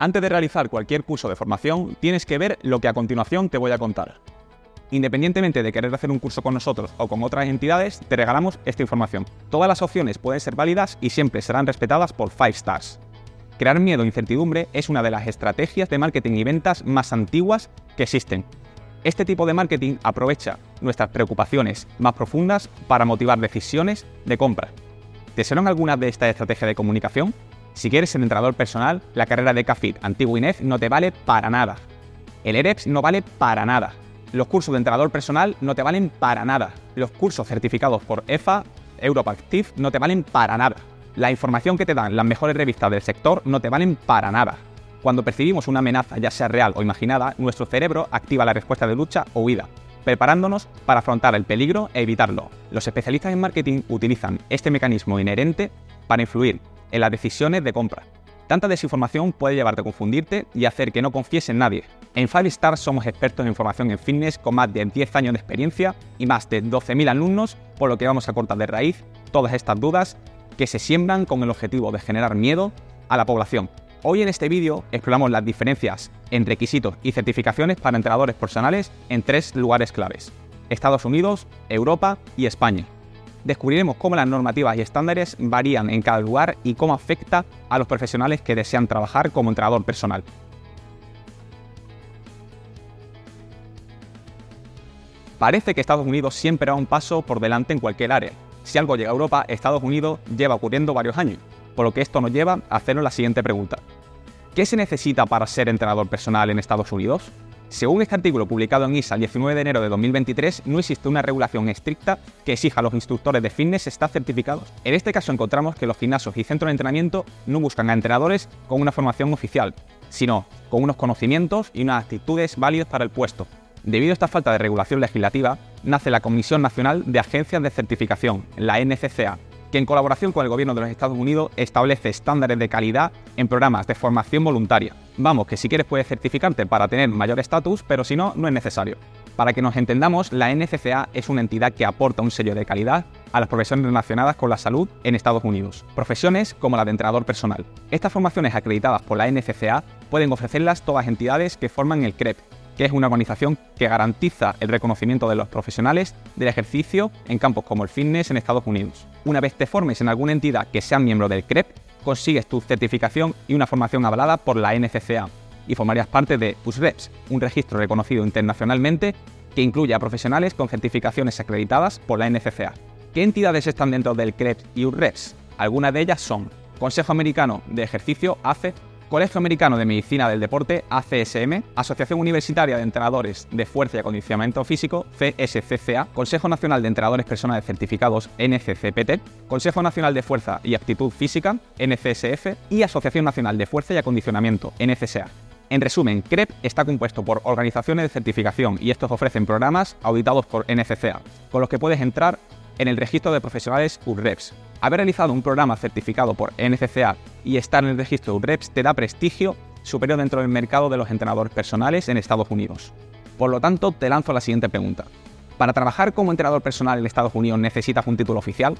Antes de realizar cualquier curso de formación, tienes que ver lo que a continuación te voy a contar. Independientemente de querer hacer un curso con nosotros o con otras entidades, te regalamos esta información. Todas las opciones pueden ser válidas y siempre serán respetadas por 5 stars. Crear miedo e incertidumbre es una de las estrategias de marketing y ventas más antiguas que existen. Este tipo de marketing aprovecha nuestras preocupaciones más profundas para motivar decisiones de compra. ¿Te suenan algunas de estas estrategias de comunicación? Si quieres ser entrenador personal, la carrera de CAFIT antiguo INEF no te vale para nada. El EREPS no vale para nada. Los cursos de entrenador personal no te valen para nada. Los cursos certificados por EFA, Europe Active, no te valen para nada. La información que te dan las mejores revistas del sector no te valen para nada. Cuando percibimos una amenaza, ya sea real o imaginada, nuestro cerebro activa la respuesta de lucha o huida, preparándonos para afrontar el peligro e evitarlo. Los especialistas en marketing utilizan este mecanismo inherente para influir en las decisiones de compra. Tanta desinformación puede llevarte a confundirte y hacer que no confíes en nadie. En 5 Stars somos expertos en información en fitness con más de 10 años de experiencia y más de 12.000 alumnos, por lo que vamos a cortar de raíz todas estas dudas que se siembran con el objetivo de generar miedo a la población. Hoy en este vídeo exploramos las diferencias en requisitos y certificaciones para entrenadores personales en tres lugares claves. Estados Unidos, Europa y España descubriremos cómo las normativas y estándares varían en cada lugar y cómo afecta a los profesionales que desean trabajar como entrenador personal. Parece que Estados Unidos siempre va un paso por delante en cualquier área. Si algo llega a Europa, Estados Unidos lleva ocurriendo varios años, por lo que esto nos lleva a hacernos la siguiente pregunta. ¿Qué se necesita para ser entrenador personal en Estados Unidos? Según este artículo publicado en ISA el 19 de enero de 2023, no existe una regulación estricta que exija a los instructores de fitness estar certificados. En este caso encontramos que los gimnasios y centros de entrenamiento no buscan a entrenadores con una formación oficial, sino con unos conocimientos y unas actitudes válidas para el puesto. Debido a esta falta de regulación legislativa, nace la Comisión Nacional de Agencias de Certificación, la NCCA, que en colaboración con el gobierno de los Estados Unidos establece estándares de calidad en programas de formación voluntaria. Vamos, que si quieres puedes certificarte para tener mayor estatus, pero si no, no es necesario. Para que nos entendamos, la NCCA es una entidad que aporta un sello de calidad a las profesiones relacionadas con la salud en Estados Unidos, profesiones como la de entrenador personal. Estas formaciones acreditadas por la NCCA pueden ofrecerlas todas entidades que forman el CREP, que es una organización que garantiza el reconocimiento de los profesionales del ejercicio en campos como el fitness en Estados Unidos. Una vez te formes en alguna entidad que sea miembro del CREP, consigues tu certificación y una formación avalada por la NCCA y formarías parte de USREPS, un registro reconocido internacionalmente que incluye a profesionales con certificaciones acreditadas por la NCCA. ¿Qué entidades están dentro del CREP y USREPS? Algunas de ellas son Consejo Americano de Ejercicio, ACE, Colegio Americano de Medicina del Deporte, ACSM, Asociación Universitaria de Entrenadores de Fuerza y Acondicionamiento Físico, CSCCA, Consejo Nacional de Entrenadores Personales Certificados, NCCPT, Consejo Nacional de Fuerza y Aptitud Física, NCSF, y Asociación Nacional de Fuerza y Acondicionamiento, NCSA. En resumen, CREP está compuesto por organizaciones de certificación y estos ofrecen programas auditados por NCCA, con los que puedes entrar en el registro de profesionales URREPS. Haber realizado un programa certificado por NCCA y estar en el registro URREPS te da prestigio superior dentro del mercado de los entrenadores personales en Estados Unidos. Por lo tanto, te lanzo la siguiente pregunta. ¿Para trabajar como entrenador personal en Estados Unidos necesitas un título oficial?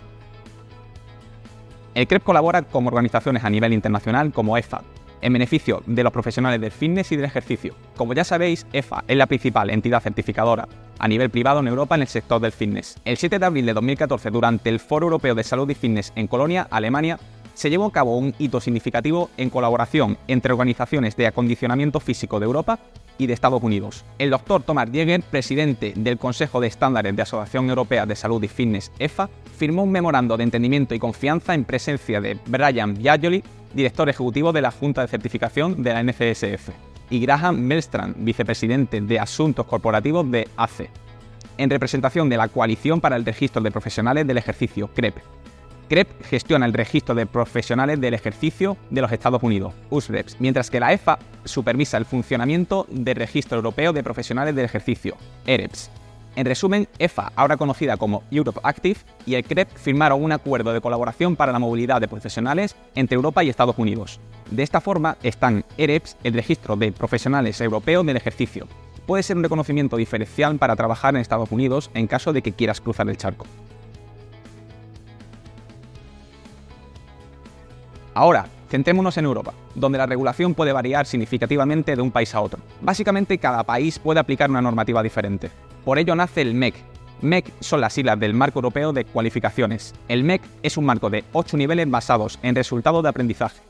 El CREP colabora con organizaciones a nivel internacional como EFA, en beneficio de los profesionales del fitness y del ejercicio. Como ya sabéis, EFA es la principal entidad certificadora a nivel privado en Europa en el sector del fitness. El 7 de abril de 2014, durante el Foro Europeo de Salud y Fitness en Colonia, Alemania, se llevó a cabo un hito significativo en colaboración entre organizaciones de acondicionamiento físico de Europa y de Estados Unidos. El doctor Thomas Jäger, presidente del Consejo de Estándares de Asociación Europea de Salud y Fitness, EFA, firmó un memorando de entendimiento y confianza en presencia de Brian Biagioli, director ejecutivo de la Junta de Certificación de la NCSF, y Graham Melstrand, vicepresidente de Asuntos Corporativos de ACE, en representación de la Coalición para el Registro de Profesionales del Ejercicio, CREP. CREP gestiona el registro de profesionales del ejercicio de los Estados Unidos, USREPS, mientras que la EFA supervisa el funcionamiento del Registro Europeo de Profesionales del Ejercicio, EREPS, en resumen, EFA, ahora conocida como Europe Active, y el CREP firmaron un acuerdo de colaboración para la movilidad de profesionales entre Europa y Estados Unidos. De esta forma están EREPS, el registro de profesionales europeos del ejercicio. Puede ser un reconocimiento diferencial para trabajar en Estados Unidos en caso de que quieras cruzar el charco. Ahora, Centrémonos en Europa, donde la regulación puede variar significativamente de un país a otro. Básicamente cada país puede aplicar una normativa diferente. Por ello nace el MEC. MEC son las siglas del Marco Europeo de Cualificaciones. El MEC es un marco de 8 niveles basados en resultados de aprendizaje,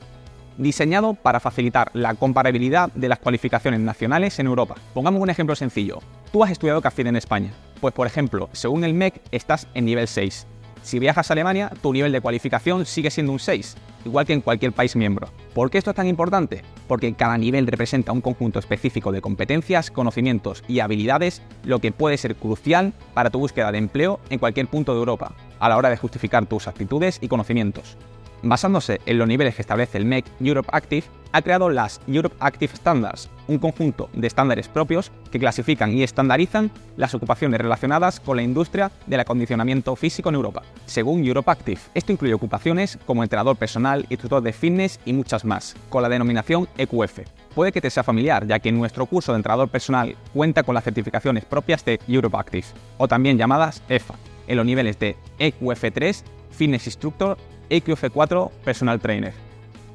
diseñado para facilitar la comparabilidad de las cualificaciones nacionales en Europa. Pongamos un ejemplo sencillo. Tú has estudiado café en España. Pues por ejemplo, según el MEC estás en nivel 6. Si viajas a Alemania, tu nivel de cualificación sigue siendo un 6 igual que en cualquier país miembro. ¿Por qué esto es tan importante? Porque cada nivel representa un conjunto específico de competencias, conocimientos y habilidades, lo que puede ser crucial para tu búsqueda de empleo en cualquier punto de Europa, a la hora de justificar tus actitudes y conocimientos. Basándose en los niveles que establece el MEC Europe Active, ha creado las Europe Active Standards, un conjunto de estándares propios que clasifican y estandarizan las ocupaciones relacionadas con la industria del acondicionamiento físico en Europa, según Europe Active. Esto incluye ocupaciones como entrenador personal, instructor de fitness y muchas más, con la denominación EQF. Puede que te sea familiar, ya que nuestro curso de entrenador personal cuenta con las certificaciones propias de Europe Active, o también llamadas EFA, en los niveles de EQF3, Fitness Instructor EQF4 Personal Trainer.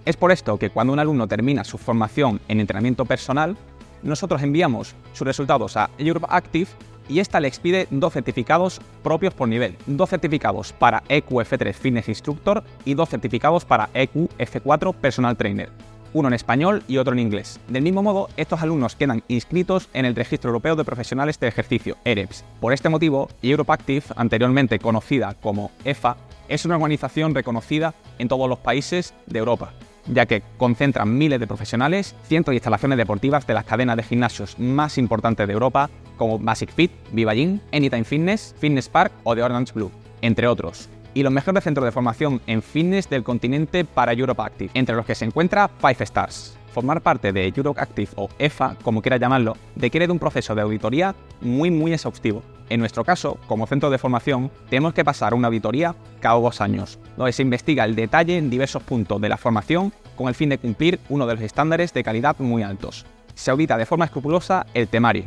Es por esto que cuando un alumno termina su formación en entrenamiento personal, nosotros enviamos sus resultados a Europe Active y esta le expide dos certificados propios por nivel, dos certificados para EQF3 Fitness Instructor y dos certificados para EQF4 Personal Trainer, uno en español y otro en inglés. Del mismo modo, estos alumnos quedan inscritos en el Registro Europeo de Profesionales de Ejercicio, EREPS. Por este motivo, Europe Active, anteriormente conocida como EFA, es una organización reconocida en todos los países de Europa, ya que concentra miles de profesionales, cientos de instalaciones deportivas de las cadenas de gimnasios más importantes de Europa, como Basic Fit, Viva Anytime Fitness, Fitness Park o The Orange Blue, entre otros. Y los mejores centros de formación en fitness del continente para Europe Active, entre los que se encuentra Five Stars. Formar parte de Europe Active o EFA, como quiera llamarlo, requiere de un proceso de auditoría muy muy exhaustivo. En nuestro caso, como centro de formación, tenemos que pasar una auditoría cada dos años, donde se investiga el detalle en diversos puntos de la formación con el fin de cumplir uno de los estándares de calidad muy altos. Se audita de forma escrupulosa el temario,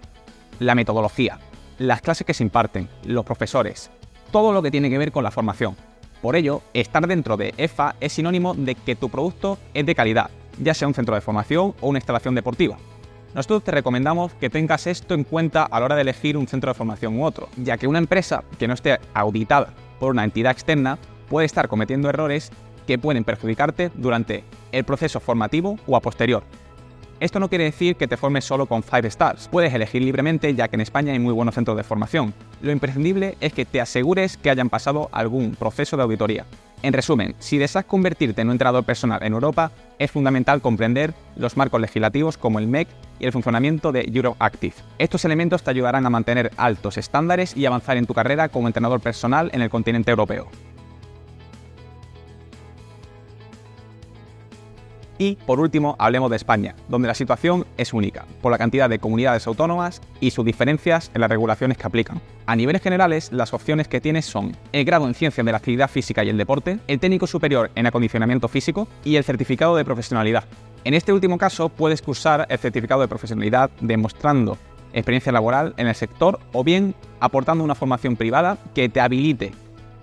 la metodología, las clases que se imparten, los profesores, todo lo que tiene que ver con la formación. Por ello, estar dentro de EFA es sinónimo de que tu producto es de calidad ya sea un centro de formación o una instalación deportiva. Nosotros te recomendamos que tengas esto en cuenta a la hora de elegir un centro de formación u otro, ya que una empresa que no esté auditada por una entidad externa puede estar cometiendo errores que pueden perjudicarte durante el proceso formativo o a posterior. Esto no quiere decir que te formes solo con 5 stars. Puedes elegir libremente ya que en España hay muy buenos centros de formación. Lo imprescindible es que te asegures que hayan pasado algún proceso de auditoría. En resumen, si deseas convertirte en un entrenador personal en Europa, es fundamental comprender los marcos legislativos como el MEC y el funcionamiento de EuroActive. Estos elementos te ayudarán a mantener altos estándares y avanzar en tu carrera como entrenador personal en el continente europeo. Y por último, hablemos de España, donde la situación es única, por la cantidad de comunidades autónomas y sus diferencias en las regulaciones que aplican. A niveles generales, las opciones que tienes son el grado en ciencias de la actividad física y el deporte, el técnico superior en acondicionamiento físico y el certificado de profesionalidad. En este último caso, puedes cursar el certificado de profesionalidad demostrando experiencia laboral en el sector o bien aportando una formación privada que te habilite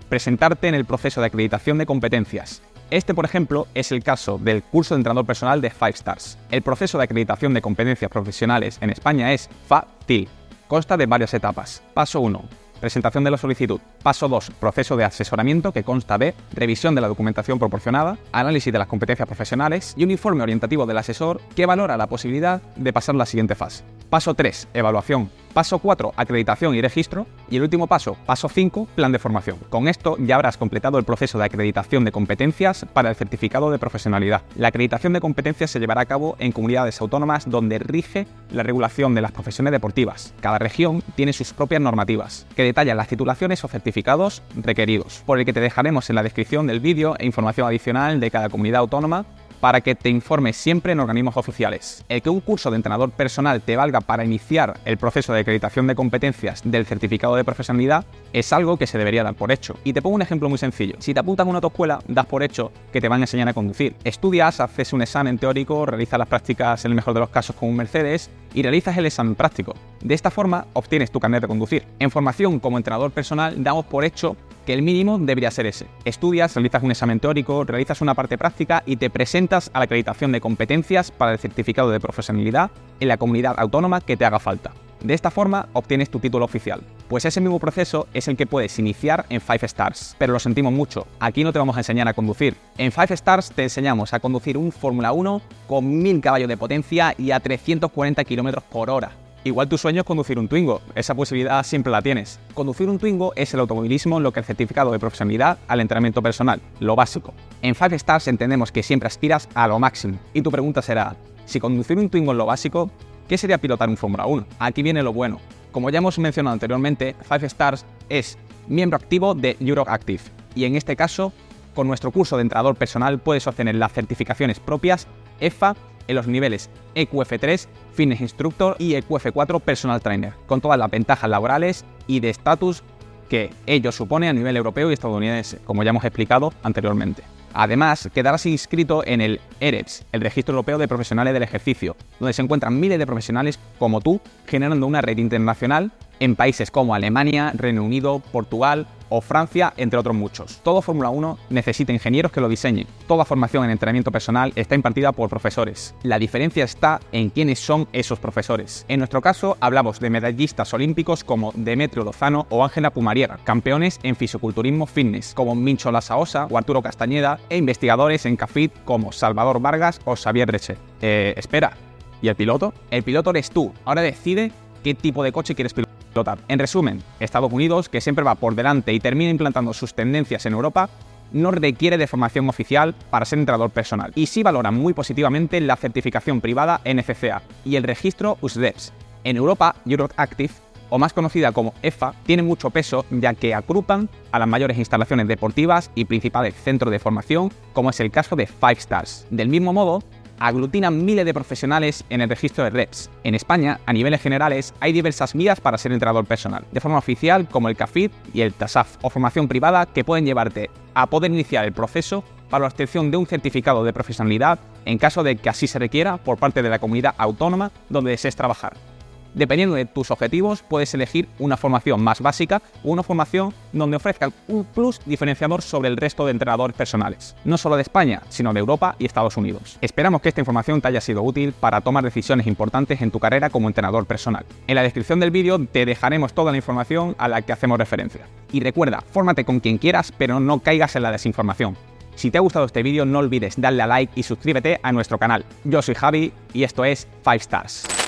presentarte en el proceso de acreditación de competencias, este, por ejemplo, es el caso del curso de entrenador personal de Five Stars. El proceso de acreditación de competencias profesionales en España es FATIL. Consta de varias etapas. Paso 1 presentación de la solicitud. Paso 2, proceso de asesoramiento que consta de revisión de la documentación proporcionada, análisis de las competencias profesionales y un informe orientativo del asesor que valora la posibilidad de pasar la siguiente fase. Paso 3, evaluación. Paso 4, acreditación y registro. Y el último paso, paso 5, plan de formación. Con esto ya habrás completado el proceso de acreditación de competencias para el certificado de profesionalidad. La acreditación de competencias se llevará a cabo en comunidades autónomas donde rige la regulación de las profesiones deportivas. Cada región tiene sus propias normativas, que detallan las titulaciones o certificados requeridos, por el que te dejaremos en la descripción del vídeo e información adicional de cada comunidad autónoma para que te informes siempre en organismos oficiales. El que un curso de entrenador personal te valga para iniciar el proceso de acreditación de competencias del certificado de profesionalidad es algo que se debería dar por hecho. Y te pongo un ejemplo muy sencillo. Si te apuntas a una autoescuela, das por hecho que te van a enseñar a conducir. Estudias, haces un examen teórico, realizas las prácticas en el mejor de los casos con un Mercedes y realizas el examen práctico. De esta forma obtienes tu carnet de conducir. En formación como entrenador personal damos por hecho que el mínimo debería ser ese. Estudias, realizas un examen teórico, realizas una parte práctica y te presentas a la acreditación de competencias para el certificado de profesionalidad en la comunidad autónoma que te haga falta. De esta forma obtienes tu título oficial. Pues ese mismo proceso es el que puedes iniciar en 5 Stars. Pero lo sentimos mucho, aquí no te vamos a enseñar a conducir. En 5 Stars te enseñamos a conducir un Fórmula 1 con 1000 caballos de potencia y a 340 km por hora. Igual tu sueño es conducir un Twingo, esa posibilidad siempre la tienes. Conducir un Twingo es el automovilismo lo que el certificado de profesionalidad al entrenamiento personal, lo básico. En 5 Stars entendemos que siempre aspiras a lo máximo. Y tu pregunta será, si conducir un Twingo es lo básico, ¿qué sería pilotar un Fórmula 1? Aquí viene lo bueno. Como ya hemos mencionado anteriormente, 5 Stars es miembro activo de Europe Active. Y en este caso, con nuestro curso de entrenador personal puedes obtener las certificaciones propias EFA en los niveles EQF3, Fitness Instructor y EQF4 Personal Trainer, con todas las ventajas laborales y de estatus que ello supone a nivel europeo y estadounidense, como ya hemos explicado anteriormente. Además, quedarás inscrito en el EREPS, el Registro Europeo de Profesionales del Ejercicio, donde se encuentran miles de profesionales como tú, generando una red internacional en países como Alemania, Reino Unido, Portugal o Francia, entre otros muchos. Todo Fórmula 1 necesita ingenieros que lo diseñen. Toda formación en entrenamiento personal está impartida por profesores. La diferencia está en quiénes son esos profesores. En nuestro caso, hablamos de medallistas olímpicos como Demetrio Lozano o Ángela Pumariera, campeones en fisiculturismo fitness como Mincho Lasaosa o Arturo Castañeda e investigadores en CAFIT como Salvador Vargas o Xavier Reche. Eh, espera, ¿y el piloto? El piloto eres tú. Ahora decide qué tipo de coche quieres pilotar. En resumen, Estados Unidos, que siempre va por delante y termina implantando sus tendencias en Europa, no requiere de formación oficial para ser entrenador personal y sí valora muy positivamente la certificación privada NFCA y el registro USDEPS. En Europa, Europe Active, o más conocida como EFA, tiene mucho peso ya que agrupan a las mayores instalaciones deportivas y principales centros de formación, como es el caso de Five Stars. Del mismo modo, aglutinan miles de profesionales en el registro de reps. En España, a niveles generales, hay diversas vías para ser entrenador personal, de forma oficial como el CAFID y el TASAF, o formación privada que pueden llevarte a poder iniciar el proceso para la obtención de un certificado de profesionalidad en caso de que así se requiera por parte de la comunidad autónoma donde desees trabajar. Dependiendo de tus objetivos, puedes elegir una formación más básica o una formación donde ofrezca un plus diferenciador sobre el resto de entrenadores personales, no solo de España, sino de Europa y Estados Unidos. Esperamos que esta información te haya sido útil para tomar decisiones importantes en tu carrera como entrenador personal. En la descripción del vídeo te dejaremos toda la información a la que hacemos referencia. Y recuerda, fórmate con quien quieras, pero no caigas en la desinformación. Si te ha gustado este vídeo, no olvides darle a like y suscríbete a nuestro canal. Yo soy Javi y esto es 5 Stars.